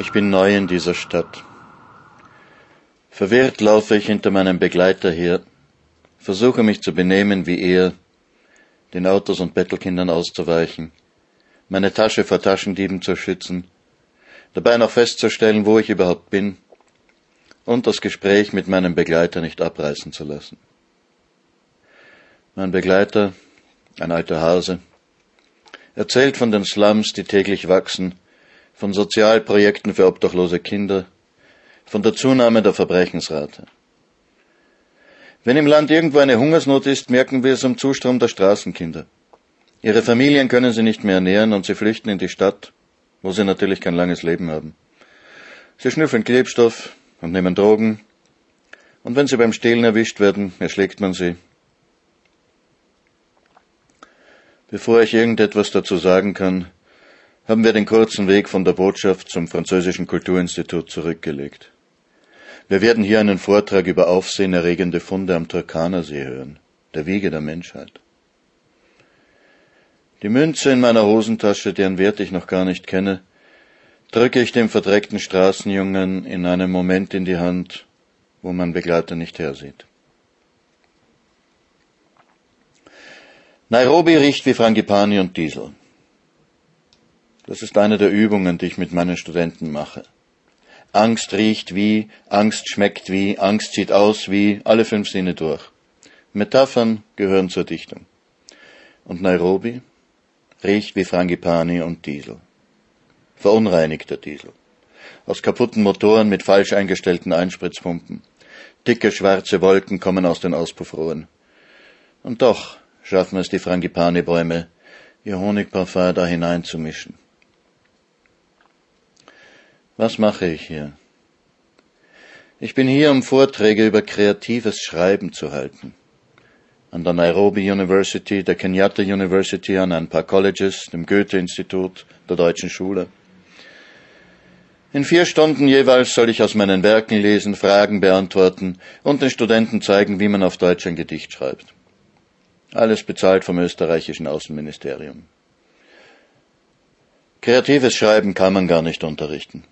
Ich bin neu in dieser Stadt. Verwirrt laufe ich hinter meinem Begleiter her, versuche mich zu benehmen wie er, den Autos und Bettelkindern auszuweichen, meine Tasche vor Taschendieben zu schützen, dabei noch festzustellen, wo ich überhaupt bin und das Gespräch mit meinem Begleiter nicht abreißen zu lassen. Mein Begleiter, ein alter Hase, erzählt von den Slums, die täglich wachsen, von Sozialprojekten für obdachlose Kinder, von der Zunahme der Verbrechensrate. Wenn im Land irgendwo eine Hungersnot ist, merken wir es am Zustrom der Straßenkinder. Ihre Familien können sie nicht mehr ernähren und sie flüchten in die Stadt, wo sie natürlich kein langes Leben haben. Sie schnüffeln Klebstoff und nehmen Drogen, und wenn sie beim Stehlen erwischt werden, erschlägt man sie. Bevor ich irgendetwas dazu sagen kann, haben wir den kurzen Weg von der Botschaft zum französischen Kulturinstitut zurückgelegt. Wir werden hier einen Vortrag über aufsehenerregende Funde am Turkanersee hören, der Wiege der Menschheit. Die Münze in meiner Hosentasche, deren Wert ich noch gar nicht kenne, drücke ich dem verdreckten Straßenjungen in einem Moment in die Hand, wo mein Begleiter nicht hersieht. Nairobi riecht wie Frangipani und Diesel. Das ist eine der Übungen, die ich mit meinen Studenten mache. Angst riecht wie, Angst schmeckt wie, Angst sieht aus wie, alle fünf Sinne durch. Metaphern gehören zur Dichtung. Und Nairobi riecht wie Frangipani und Diesel. Verunreinigter Diesel. Aus kaputten Motoren mit falsch eingestellten Einspritzpumpen. Dicke schwarze Wolken kommen aus den Auspuffrohren. Und doch schaffen es die Frangipani-Bäume, ihr Honigparfum da hineinzumischen. Was mache ich hier? Ich bin hier, um Vorträge über kreatives Schreiben zu halten. An der Nairobi University, der Kenyatta University, an ein paar Colleges, dem Goethe-Institut, der Deutschen Schule. In vier Stunden jeweils soll ich aus meinen Werken lesen, Fragen beantworten und den Studenten zeigen, wie man auf Deutsch ein Gedicht schreibt. Alles bezahlt vom österreichischen Außenministerium. Kreatives Schreiben kann man gar nicht unterrichten.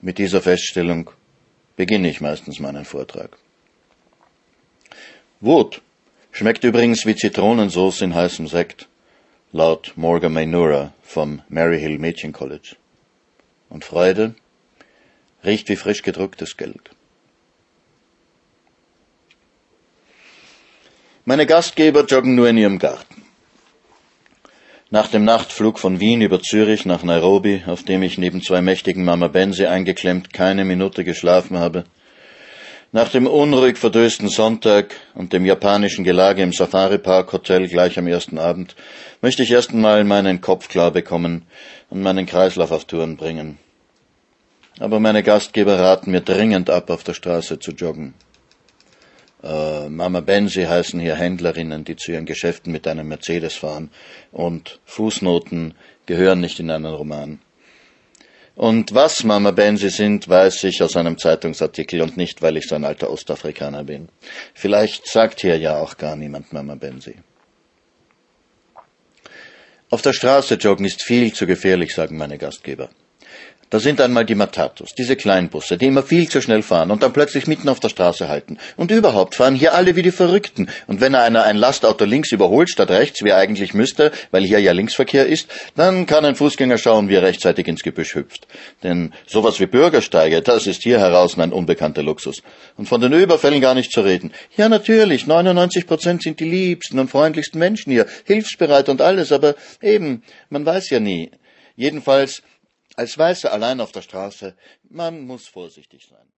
Mit dieser Feststellung beginne ich meistens meinen Vortrag. Wut schmeckt übrigens wie Zitronensauce in heißem Sekt, laut Morgan Mainura vom Maryhill Mädchen College. Und Freude riecht wie frisch gedrucktes Geld. Meine Gastgeber joggen nur in ihrem Garten. Nach dem Nachtflug von Wien über Zürich nach Nairobi, auf dem ich neben zwei mächtigen Mama Benze eingeklemmt keine Minute geschlafen habe, nach dem unruhig verdösten Sonntag und dem japanischen Gelage im Safari Park Hotel gleich am ersten Abend möchte ich erst einmal meinen Kopf klar bekommen und meinen Kreislauf auf Touren bringen. Aber meine Gastgeber raten mir dringend ab, auf der Straße zu joggen. Äh, Mama Benzi heißen hier Händlerinnen, die zu ihren Geschäften mit einem Mercedes fahren. Und Fußnoten gehören nicht in einen Roman. Und was Mama Benzi sind, weiß ich aus einem Zeitungsartikel und nicht, weil ich so ein alter Ostafrikaner bin. Vielleicht sagt hier ja auch gar niemand Mama Benzi. Auf der Straße joggen ist viel zu gefährlich, sagen meine Gastgeber. Da sind einmal die Matatus, diese Kleinbusse, die immer viel zu schnell fahren und dann plötzlich mitten auf der Straße halten. Und überhaupt fahren hier alle wie die Verrückten. Und wenn einer ein Lastauto links überholt statt rechts, wie er eigentlich müsste, weil hier ja Linksverkehr ist, dann kann ein Fußgänger schauen, wie er rechtzeitig ins Gebüsch hüpft. Denn sowas wie Bürgersteige, das ist hier heraus ein unbekannter Luxus. Und von den Überfällen gar nicht zu reden. Ja, natürlich, 99 Prozent sind die liebsten und freundlichsten Menschen hier, hilfsbereit und alles, aber eben, man weiß ja nie. Jedenfalls als Weißer allein auf der Straße, man muss vorsichtig sein.